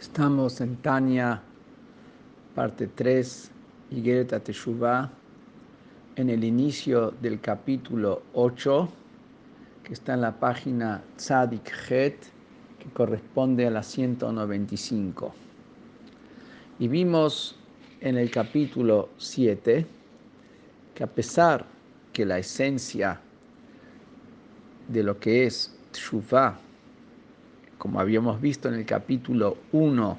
Estamos en Tania, parte 3, Higuereta Teshuvah, en el inicio del capítulo 8, que está en la página Tzadik Het, que corresponde a la 195. Y vimos en el capítulo 7 que a pesar que la esencia de lo que es Teshuvah como habíamos visto en el capítulo 1,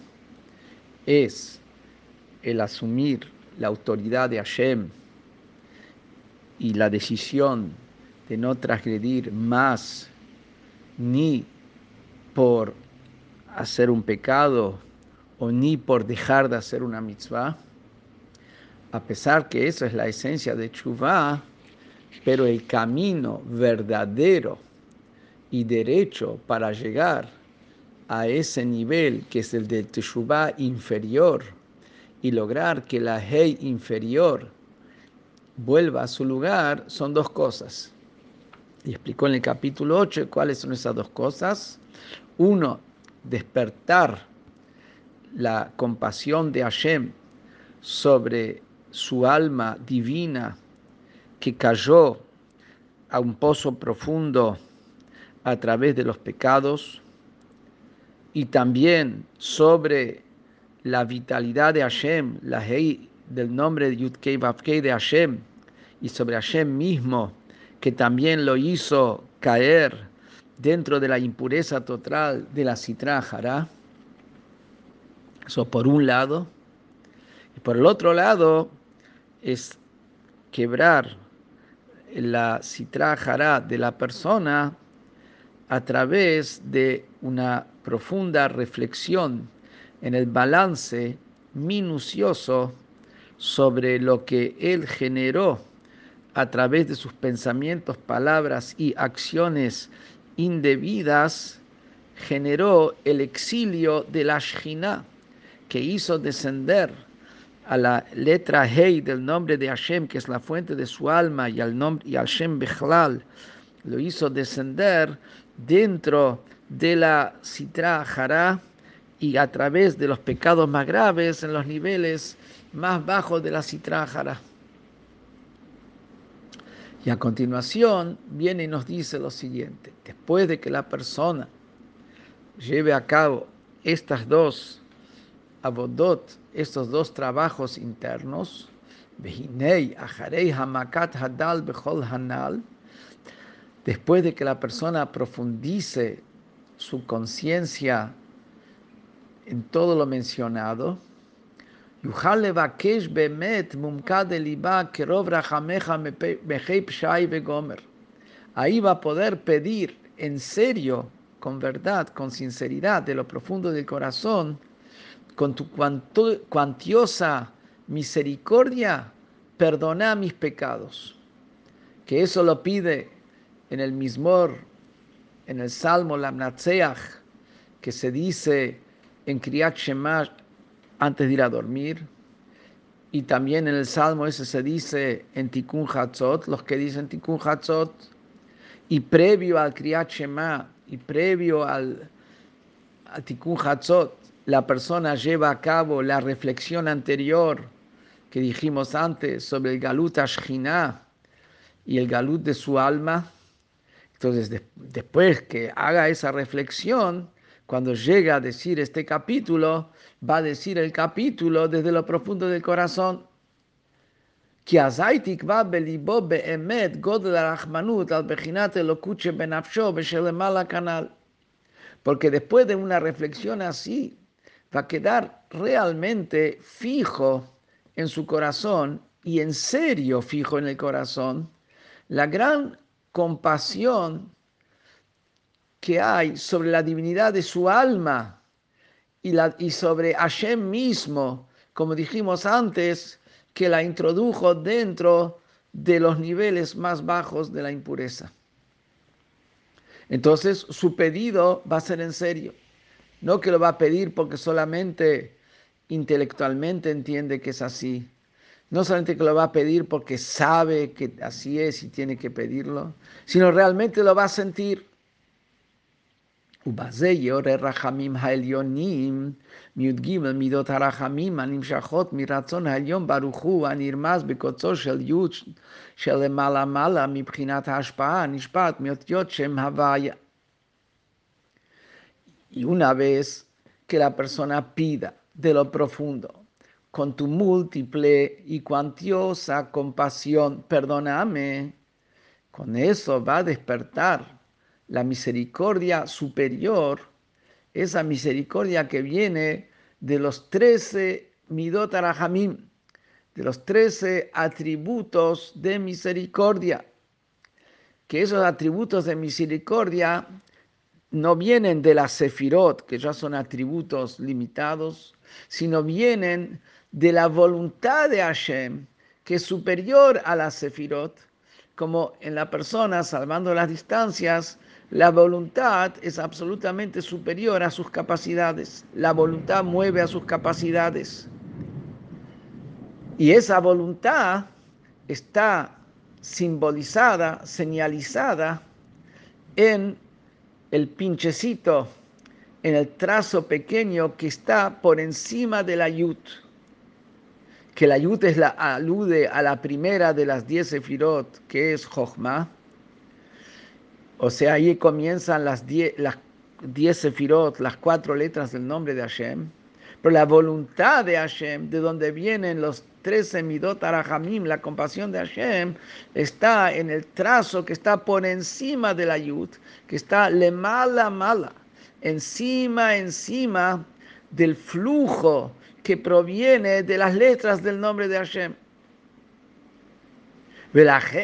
es el asumir la autoridad de Hashem y la decisión de no transgredir más ni por hacer un pecado o ni por dejar de hacer una mitzvah, a pesar que eso es la esencia de Chuvah, pero el camino verdadero y derecho para llegar a ese nivel que es el del Teshuvah inferior y lograr que la Hei inferior vuelva a su lugar son dos cosas. Y explicó en el capítulo 8 cuáles son esas dos cosas. Uno, despertar la compasión de Hashem sobre su alma divina que cayó a un pozo profundo a través de los pecados y también sobre la vitalidad de Hashem, la Hei del nombre de Yudkei Vavkei de Hashem, y sobre Hashem mismo, que también lo hizo caer dentro de la impureza total de la Sitra Hará. Eso por un lado. Y por el otro lado es quebrar la Sitra Hará de la persona a través de una profunda reflexión en el balance minucioso sobre lo que él generó a través de sus pensamientos, palabras y acciones indebidas, generó el exilio de la Shina, que hizo descender a la letra Hei del nombre de Hashem, que es la fuente de su alma, y al nombre y Hashem Bechlal, lo hizo descender dentro de la Sitra Hará y a través de los pecados más graves en los niveles más bajos de la Sitra Hará. Y a continuación viene y nos dice lo siguiente, después de que la persona lleve a cabo estas dos abodot, estos dos trabajos internos, Hamakat Hadal Hanal, después de que la persona profundice su conciencia en todo lo mencionado, Ahí va a poder pedir en serio, con verdad, con sinceridad, de lo profundo del corazón, con tu cuantiosa misericordia, perdona mis pecados. Que eso lo pide en el Mismor, en el Salmo Lamnatseach, que se dice en Kriyat Shema antes de ir a dormir, y también en el Salmo ese se dice en Tikkun Hatzot, los que dicen Tikkun Hatzot, y previo al Kriyat Shema, y previo al, al Tikkun Hatzot, la persona lleva a cabo la reflexión anterior que dijimos antes sobre el Galut Ashkinah y el Galut de su alma, entonces, después que haga esa reflexión, cuando llega a decir este capítulo, va a decir el capítulo desde lo profundo del corazón. Porque después de una reflexión así, va a quedar realmente fijo en su corazón y en serio fijo en el corazón la gran compasión que hay sobre la divinidad de su alma y, la, y sobre Hashem mismo, como dijimos antes, que la introdujo dentro de los niveles más bajos de la impureza. Entonces su pedido va a ser en serio, no que lo va a pedir porque solamente intelectualmente entiende que es así, no solamente que lo va a pedir porque sabe que así es y tiene que pedirlo, sino realmente lo va a sentir. Y una vez que la persona pida de lo profundo con tu múltiple y cuantiosa compasión, perdóname, con eso va a despertar la misericordia superior, esa misericordia que viene de los trece midot arahamim, de los trece atributos de misericordia, que esos atributos de misericordia no vienen de la sefirot, que ya son atributos limitados, sino vienen de la voluntad de Hashem, que es superior a la sefirot, como en la persona, salvando las distancias, la voluntad es absolutamente superior a sus capacidades. La voluntad mueve a sus capacidades. Y esa voluntad está simbolizada, señalizada en el pinchecito, en el trazo pequeño que está por encima de la yud. Que la yud es la, alude a la primera de las diez sefirot, que es Jochma o sea, ahí comienzan las diez, las diez sefirot, las cuatro letras del nombre de Hashem. Pero la voluntad de Hashem, de donde vienen los trece midot arahamim, la compasión de Hashem, está en el trazo que está por encima de la yud, que está le mala mala, encima, encima del flujo que proviene de las letras del nombre de Hashem.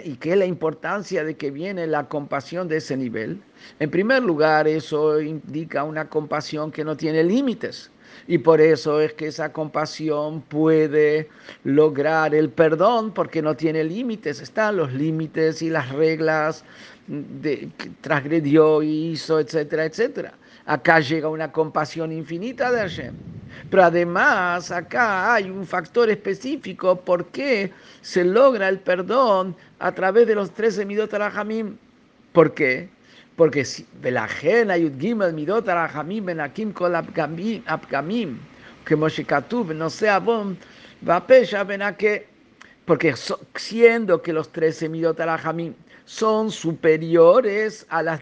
¿Y qué es la importancia de que viene la compasión de ese nivel? En primer lugar, eso indica una compasión que no tiene límites. Y por eso es que esa compasión puede lograr el perdón porque no tiene límites. Están los límites y las reglas de, que transgredió hizo, etcétera, etcétera. Acá llega una compasión infinita de Hashem. Pero además acá hay un factor específico por qué se logra el perdón a través de los 13 midot arajamim. ¿Por qué? Porque si Belajen ayud gimel midot arajamim benakim kol abgamim que Moshe Katuv no sea bon vapesha benake porque siendo que los 13 midot arajamim son superiores a las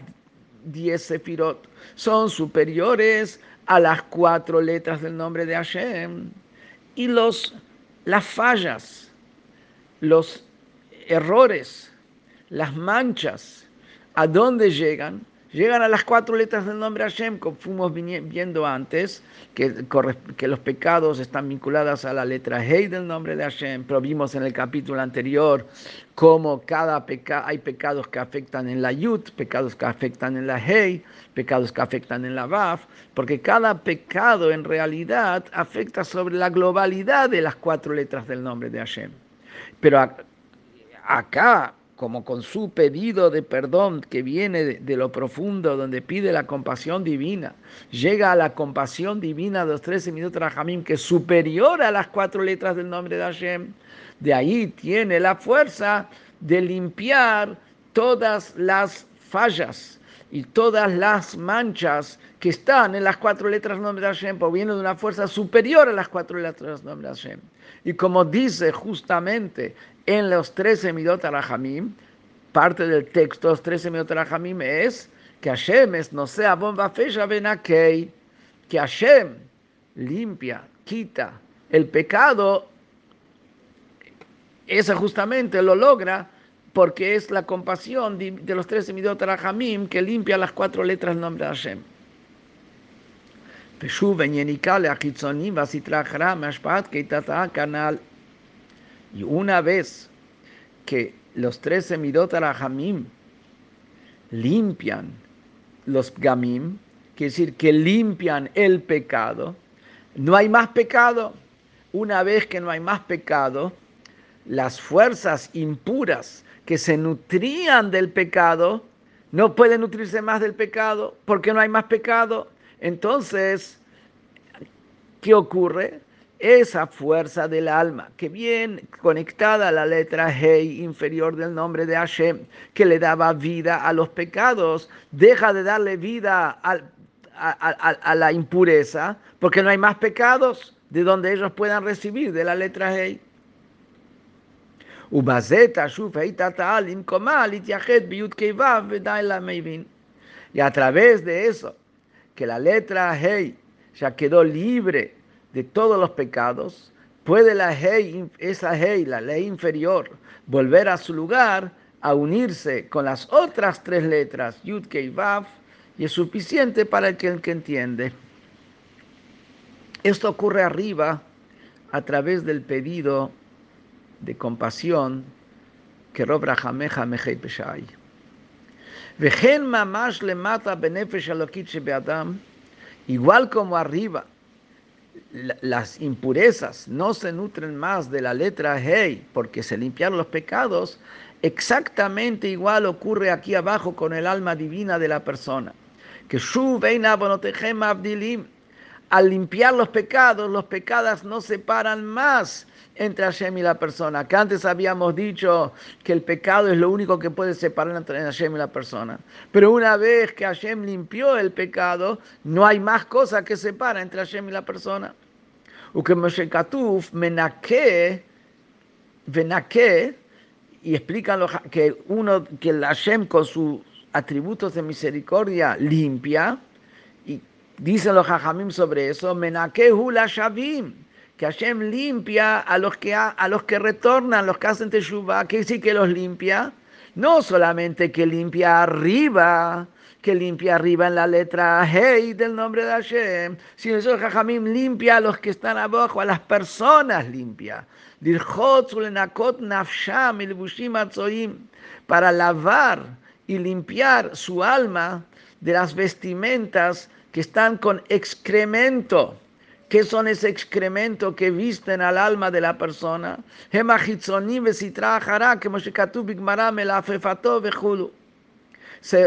10 sefirot, son superiores a las cuatro letras del nombre de Hashem. Y los, las fallas, los errores, las manchas, ¿a dónde llegan? Llegan a las cuatro letras del nombre Hashem, como fuimos viendo antes, que, los pecados están vinculados a la letra Hei del nombre de Hashem, pero vimos en el capítulo anterior cómo cada hay pecados que afectan en la Yud, pecados que afectan en la Hei, pecados que afectan en la Vav, porque cada pecado en realidad afecta sobre la globalidad de las cuatro letras del nombre de Hashem. Pero acá como con su pedido de perdón que viene de, lo profundo, donde pide la compasión divina, llega a la compasión divina de los 13 minutos Rahamim, que es superior a las cuatro letras del nombre de Hashem, de ahí tiene la fuerza de limpiar todas las fallas y todas las manchas que están en las cuatro letras del nombre de Hashem, viene de una fuerza superior a las cuatro letras del nombre de Hashem. Y como dice justamente en los 13 Midot parte del texto, los 13 Midot Arahamim es que Hashem es no sea bomba fecha benakei, que Hashem limpia, quita el pecado, ese justamente lo logra porque es la compasión de los 13 Midot Arahamim que limpia las cuatro letras nombre de Hashem. Y una vez que los 13 Midot Arahamim limpian los Gamim, quiere decir que limpian el pecado, no hay más pecado. Una vez que no hay más pecado, las fuerzas impuras que se nutrían del pecado no pueden nutrirse más del pecado porque no hay más pecado. Entonces, ¿qué ocurre? Esa fuerza del alma que viene conectada a la letra Hei inferior del nombre de Hashem, que le daba vida a los pecados, deja de darle vida al a, la impureza, porque no hay más pecados de donde ellos puedan recibir de la letra Hei. Y a través de eso, que la letra Hei ya quedó libre de todos los pecados, puede la Hei, esa Hei, la ley inferior, volver a su lugar, a unirse con las otras tres letras, Yud Kei Vav, y es suficiente para el que, entiende. Esto ocurre arriba a través del pedido de compasión que Rob Rahameja Mejei Peshai. Vejen mamash le mata benefesh alokit beadam, igual como arriba las impurezas no se nutren más de la letra Hei porque se limpiaron los pecados, exactamente igual ocurre aquí abajo con el alma divina de la persona. Que al limpiar los pecados, los pecados no separan más entre Hashem y la persona. Que antes habíamos dicho que el pecado es lo único que puede separar entre Hashem y la persona. Pero una vez que Hashem limpió el pecado, no hay más cosa que separa entre Hashem y la persona. Y explican que uno, que el Hashem con sus atributos de misericordia limpia, y dicen los Jajamim sobre eso, menaque hula shavim que Hashem limpia a los que, a, los que retornan, los que hacen Teshuvah, que sí que los limpia, no solamente que limpia arriba, que limpia arriba en la letra Hey del nombre de Hashem, sino eso Jajamim limpia a los que están abajo, a las personas limpia. Para lavar y limpiar su alma de las vestimentas que están con excremento. ¿Qué son ese excremento que visten al alma de la persona?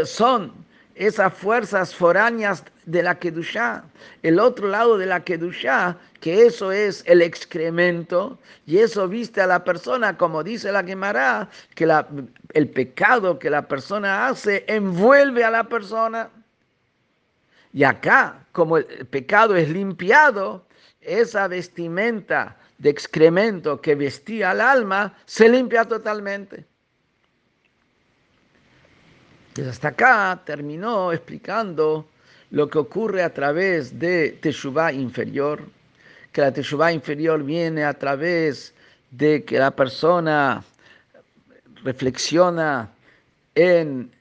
Son esas fuerzas foráneas de la Kedushá, el otro lado de la Kedushá, que eso es el excremento, y eso viste a la persona, como dice la Gemara, que el pecado que la persona hace envuelve a la persona. Y acá, como el pecado es limpiado, esa vestimenta de excremento que vestía al alma se limpia totalmente. Y hasta acá terminó explicando lo que ocurre a través de Teshuvah inferior, que la Teshuvah inferior viene a través de que la persona reflexiona en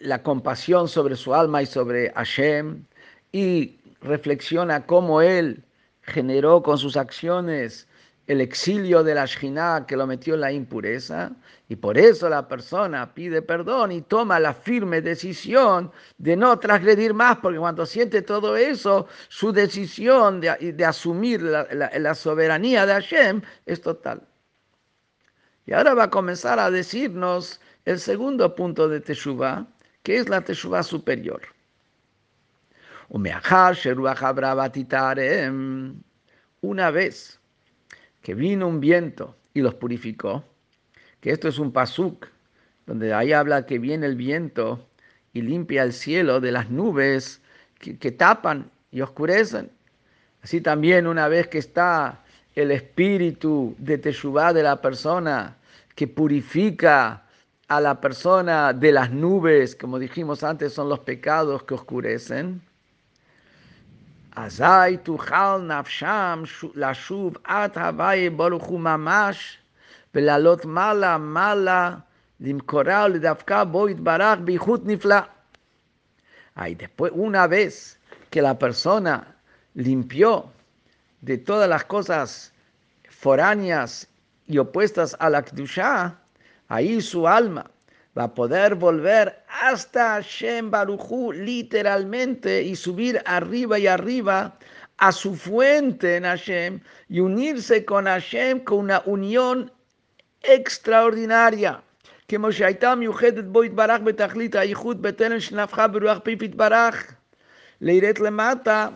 la compasión sobre su alma y sobre Hashem y reflexiona cómo él generó con sus acciones el exilio de la Shina que lo metió en la impureza, y por eso la persona pide perdón y toma la firme decisión de no transgredir más, porque cuando siente todo eso, su decisión de, asumir la, la, soberanía de Hashem es total. Y ahora va a comenzar a decirnos el segundo punto de Teshuvah, que es la Teshuvah superior. Una vez que vino un viento y los purificó, que esto es un pasuk, donde ahí habla que viene el viento y limpia el cielo de las nubes que, tapan y oscurecen. Así también una vez que está el espíritu de Teshuvah de la persona que purifica a la persona de las nubes, como dijimos antes, son los pecados que oscurecen. Azai tuchal nafsham lashuv at havai baruch mamash velalot mala mala limkoral ledavka boit barach bihut nifla. Ay, después, una vez que la persona limpió de todas las cosas foráneas y opuestas a la Kedusha, ahí su alma va a poder volver hasta Hashem Baruchu literalmente y subir arriba y arriba a su fuente en Hashem y unirse con Hashem con una unión extraordinaria. כמו שהייתה מיוחדת בו יתברך בתכלית הייחוד בטרם שנפחה ברוח פיו יתברך לירד למטה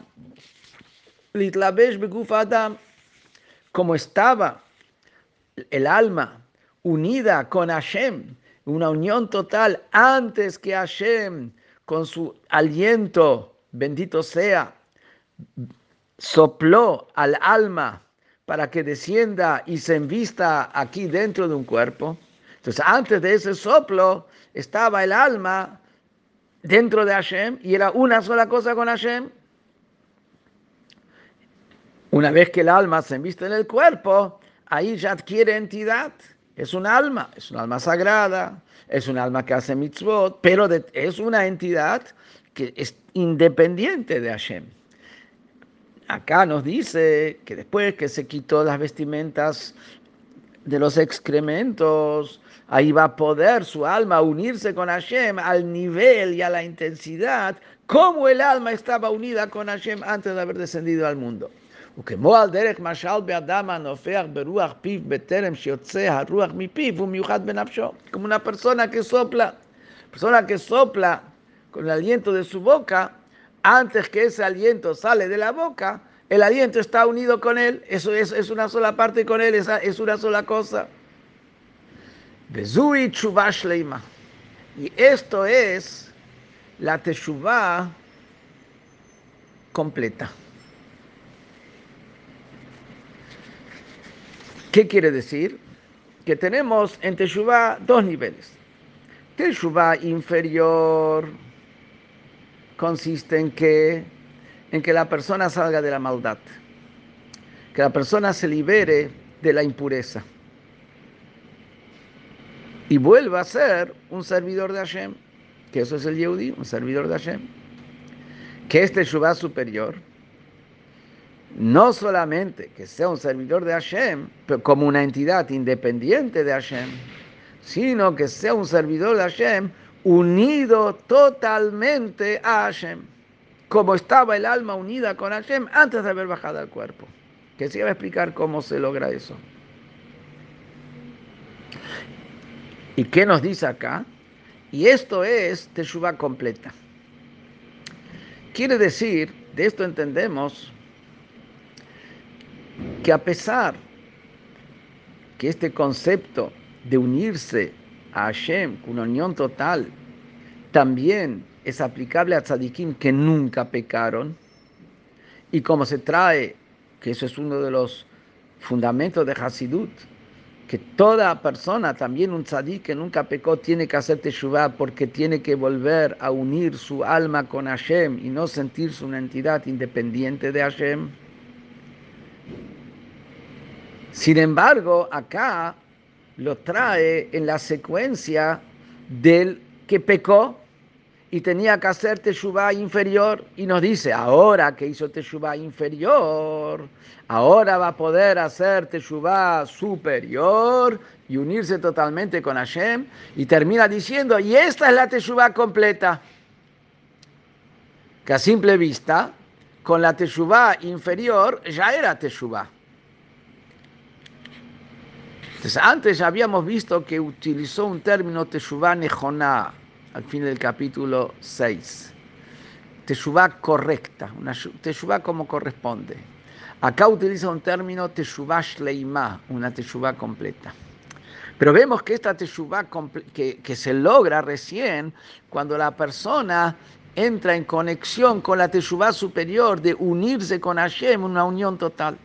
להתלבש בגוף האדם. Como estaba el alma unida con Hashem, una unión total antes que Hashem con su aliento bendito sea, sopló al alma para que descienda y se envista aquí dentro de un cuerpo. Entonces, antes de ese soplo estaba el alma dentro de Hashem y era una sola cosa con Hashem. Una vez que el alma se enviste en el cuerpo, ahí ya adquiere entidad. Es un alma, es un alma sagrada, es un alma que hace mitzvot, pero es una entidad que es independiente de Hashem. Acá nos dice que después que se quitó las vestimentas de los excrementos, ahí va a poder su alma unirse con Hashem al nivel y a la intensidad como el alma estaba unida con Hashem antes de haber descendido al mundo. וכמו על דרך משל באדם הנופח ברוח פיו בטרם שיוצא הרוח מפיו הוא מיוחד בנפשו. Como una persona que sopla, persona que sopla con el aliento de su boca, antes que ese aliento sale de la boca, el aliento está unido con él, eso es, es una sola parte con él, es, es una sola cosa. Bezui Shleima. Y esto es la Teshuvah completa. ¿Qué quiere decir? Que tenemos en Teshuvah dos niveles. Teshuvah inferior consiste en que, en que la persona salga de la maldad, que la persona se libere de la impureza y vuelva a ser un servidor de Hashem, que eso es el Yehudi, un servidor de Hashem. Que este Teshuvah superior no solamente que sea un servidor de Hashem, pero como una entidad independiente de Hashem, sino que sea un servidor de Hashem unido totalmente a Hashem, como estaba el alma unida con Hashem antes de haber bajado al cuerpo. Que se va a explicar cómo se logra eso. ¿Y qué nos dice acá? Y esto es Teshuvah completa. Quiere decir, de esto entendemos que a pesar que este concepto de unirse a Hashem, una unión total, también es aplicable a tzadikim que nunca pecaron, y como se trae, que eso es uno de los fundamentos de Hasidut, que toda persona, también un tzadik que nunca pecó, tiene que hacer teshuvah porque tiene que volver a unir su alma con Hashem y no sentirse una entidad independiente de Hashem. Sin embargo, acá lo trae en la secuencia del que pecó y tenía que hacer Teshuvah inferior y nos dice, ahora que hizo Teshuvah inferior, ahora va a poder hacer Teshuvah superior y unirse totalmente con Hashem y termina diciendo, y esta es la Teshuvah completa, que a simple vista, con la Teshuvah inferior ya era Teshuvah. Antes ya habíamos visto que utilizó un término Teshuvah Nejoná al fin del capítulo 6. Teshuvah correcta, una Teshuvah como corresponde. Acá utiliza un término Teshuvah Shleimah, una Teshuvah completa. Pero vemos que esta Teshuvah que, que se logra recién cuando la persona entra en conexión con la Teshuvah superior de unirse con Hashem, una unión total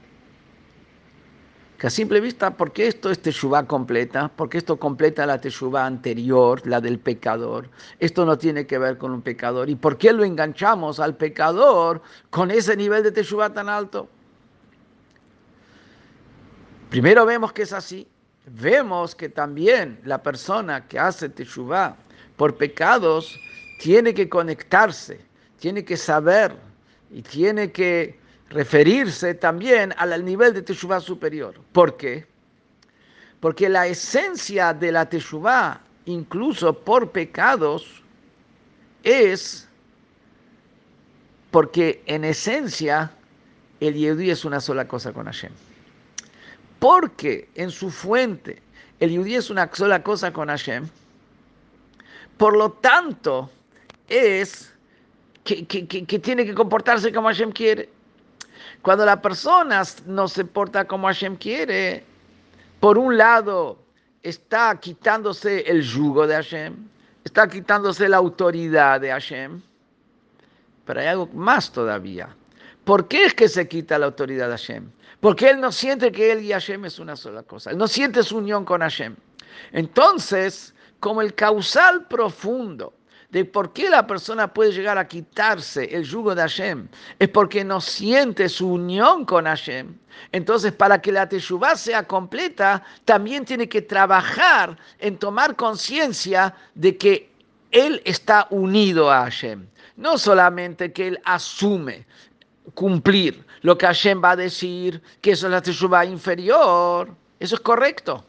que a simple vista, ¿por qué esto es Teshuvah completa? Porque esto completa la Teshuvah anterior, la del pecador. Esto no tiene que ver con un pecador. ¿Y por qué lo enganchamos al pecador con ese nivel de Teshuvah tan alto? Primero vemos que es así. Vemos que también la persona que hace Teshuvah por pecados tiene que conectarse, tiene que saber y tiene que referirse también al nivel de Teshuvah superior. ¿Por qué? Porque la esencia de la Teshuvah, incluso por pecados, es porque en esencia el Yehudi es una sola cosa con Hashem. Porque en su fuente el Yehudi es una sola cosa con Hashem, por lo tanto es que, que tiene que comportarse como Hashem quiere. Cuando la persona no se porta como Hashem quiere, por un lado está quitándose el yugo de Hashem, está quitándose la autoridad de Hashem, pero hay algo más todavía. ¿Por qué es que se quita la autoridad de Hashem? Porque él no siente que él y Hashem es una sola cosa. Él no siente su unión con Hashem. Entonces, como el causal profundo de por qué la persona puede llegar a quitarse el yugo de Hashem es porque no siente su unión con Hashem. Entonces, para que la Teshuvah sea completa, también tiene que trabajar en tomar conciencia de que él está unido a Hashem. No solamente que él asume cumplir lo que Hashem va a decir, que eso es la Teshuvah inferior. Eso es correcto.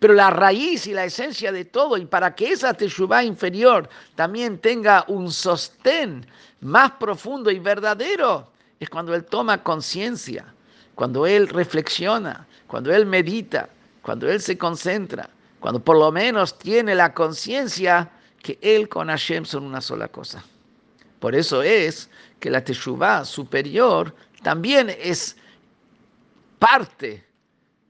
Pero la raíz y la esencia de todo, y para que esa Teshuvah inferior también tenga un sostén más profundo y verdadero, es cuando él toma conciencia, cuando él reflexiona, cuando él medita, cuando él se concentra, cuando por lo menos tiene la conciencia que él con Hashem son una sola cosa. Por eso es que la Teshuvah superior también es parte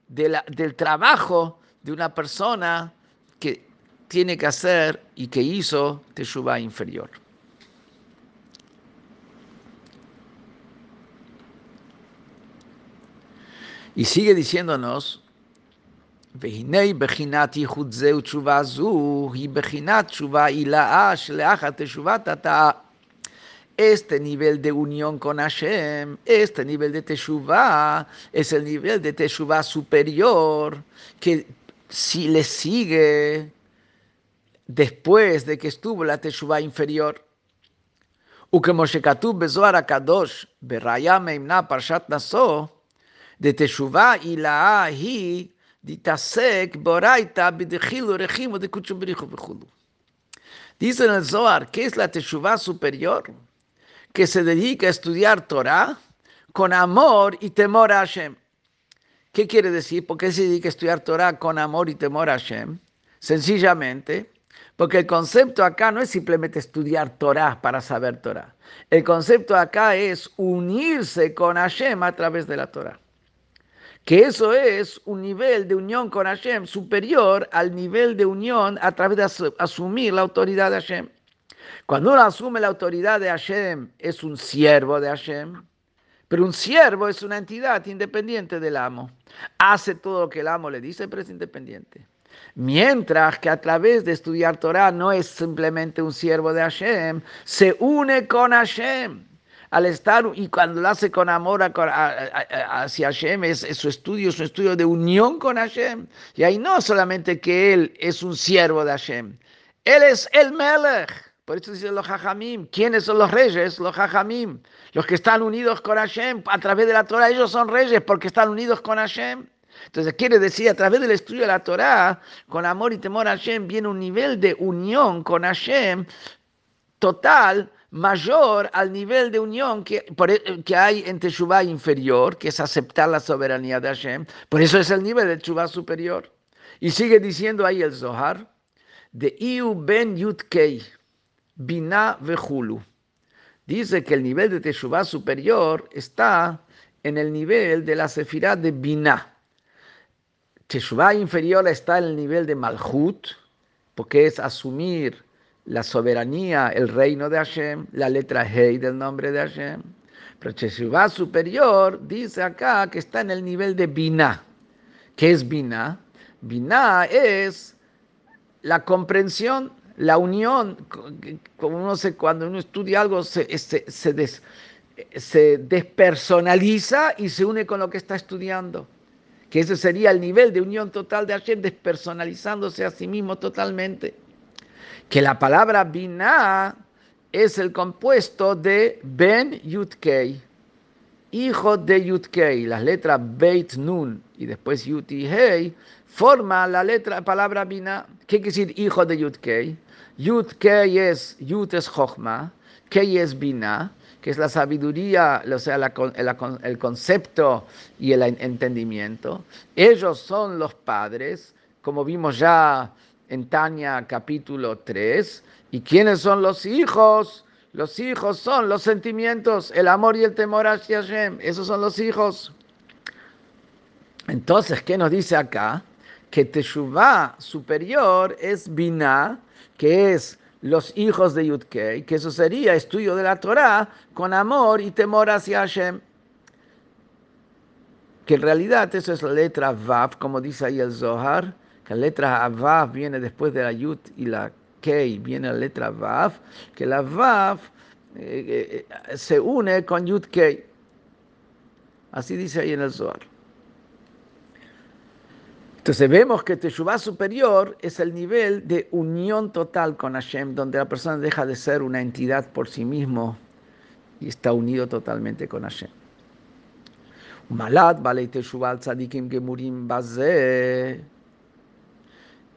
del trabajo de una persona que tiene que hacer y que hizo Teshuvah inferior. Y sigue diciéndonos, este nivel de unión con Hashem, este nivel de Teshuvah, es el nivel de Teshuvah superior que si le sigue después de que estuvo la Teshuvah inferior. וכמו שכתוב בזוהר הקדוש, בראיה מימנה פרשת נשוא, דתשובה עילאה היא דתעסק באורייתא בדחילו רחימו דקודשו בריחו וכולו. Dice en el Zohar, ¿qué es la Teshuvah superior? Que se dedica a estudiar Torah con amor y temor a Hashem. ¿Qué quiere decir? ¿Por qué dedica a estudiar Torah con amor y temor a Hashem? Sencillamente, porque el concepto acá no es simplemente estudiar Torah para saber Torah. El concepto acá es unirse con Hashem a través de la Torah. Que eso es un nivel de unión con Hashem superior al nivel de unión a través de asumir la autoridad de Hashem. Cuando uno asume la autoridad de Hashem, es un siervo de Hashem. Pero un siervo es una entidad independiente del amo. Hace todo lo que el amo le dice, pero es independiente. Mientras que a través de estudiar Torah no es simplemente un siervo de Hashem, se une con Hashem. Al estar, y cuando lo hace con amor hacia Hashem, es, su estudio, es un estudio de unión con Hashem. Y ahí no solamente que él es un siervo de Hashem, él es el Melech. Por eso dicen los Jajamim. ¿Quiénes son los reyes? Los Jajamim. Los que están unidos con Hashem a través de la Torah. Ellos son reyes porque están unidos con Hashem. Entonces quiere decir, a través del estudio de la Torah, con amor y temor a Hashem, viene un nivel de unión con Hashem total, mayor al nivel de unión que, e, que hay en Teshuvah inferior, que es aceptar la soberanía de Hashem. Por eso es el nivel de Teshuvah superior. Y sigue diciendo ahí el Zohar, de Iu ben Yutkei. Binah Vejulu. Dice que el nivel de Teshuvah superior está en el nivel de la Sefirah de Binah. Teshuvah inferior está en el nivel de Malhut, porque es asumir la soberanía, el reino de Hashem, la letra Hei del nombre de Hashem. Pero Teshuvah superior dice acá que está en el nivel de Binah. ¿Qué es Binah? Binah es la comprensión la unión, como uno se, cuando uno estudia algo, se, despersonaliza y se une con lo que está estudiando. Que ese sería el nivel de unión total de Hashem, despersonalizándose a sí mismo totalmente. Que la palabra Binah es el compuesto de Ben Yutkei, hijo de Yutkei. Las letras Beit Nun y después Yuti Hei forma la letra, palabra Binah. ¿Qué quiere decir hijo de Yutkei? Yud Kei es, Yud es Chochma, Kei es Bina, que es la sabiduría, o sea, el concepto y el entendimiento. Ellos son los padres, como vimos ya en Tania capítulo 3. ¿Y quiénes son los hijos? Los hijos son los sentimientos, el amor y el temor hacia Hashem. Esos son los hijos. Entonces, ¿qué nos dice acá? Que Teshuvah superior es Binah, que es los hijos de Yudkei, que eso sería estudio de la Torah con amor y temor hacia Hashem. Que en realidad eso es la letra Vav, como dice ahí el Zohar, que la letra Vav viene después de la Yud y la Kei, viene la letra Vav, que la Vav eh, eh, se une con Yud Kei. Así dice ahí en el Zohar. Entonces vemos que Teshuvah superior es el nivel de unión total con Hashem, donde la persona deja de ser una entidad por sí mismo y está unido totalmente con Hashem. Malat balei Teshuvah tzadikim gemurim.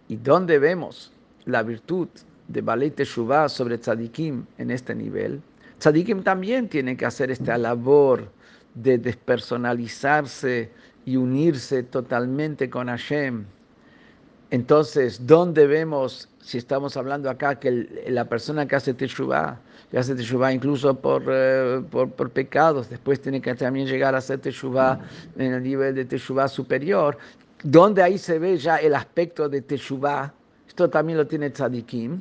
¿Y dónde vemos la virtud de balei Teshuvah sobre tzadikim en este nivel? Tzadikim también tienen que hacer esta labor de despersonalizarse y unirse totalmente con Hashem. Entonces, ¿dónde vemos, si estamos hablando acá, que la persona que hace Teshuvah, que hace Teshuvah incluso por, eh, por, por, pecados, después tiene que también llegar a hacer Teshuvah en el nivel de Teshuvah superior, ¿dónde ahí se ve ya el aspecto de Teshuvah? Esto también lo tiene Tzadikim.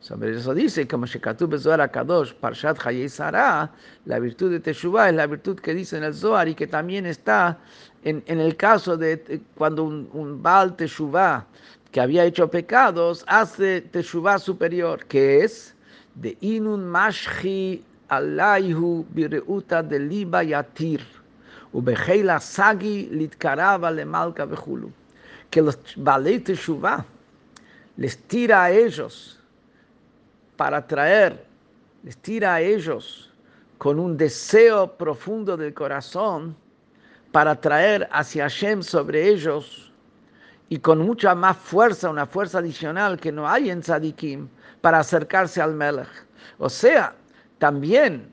Sobre eso dice, como Shekatub Zohar Kadosh, Parshat Hayei Sarah, la virtud de Teshuvah es la virtud que dice en el Zohar y que también está en, en el caso de cuando un, un Baal Teshuvah que había hecho pecados hace Teshuvah superior, que es de Inun Mashchi Alaihu Bireuta de Liba Yatir, Ubeheila Sagi Litkaraba Lemalka Bejulu, que los Baalei Teshuvah les tira a ellos para traer, les tira a ellos con un deseo profundo del corazón para traer hacia Hashem sobre ellos y con mucha más fuerza, una fuerza adicional que no hay en Tzadikim, para acercarse al Melech. O sea, también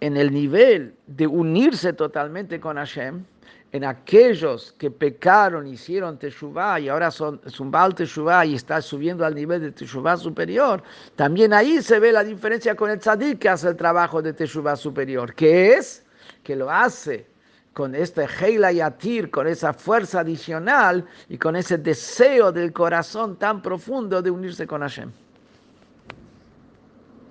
en el nivel de unirse totalmente con Hashem, en aquellos que pecaron, hicieron Teshuvah y ahora son Zumbal Teshuvah y está subiendo al nivel de Teshuvah superior, también ahí se ve la diferencia con el Tzadik que hace el trabajo de Teshuvah superior, que es que lo hace con este Heila Yatir, con esa fuerza adicional y con ese deseo del corazón tan profundo de unirse con Hashem.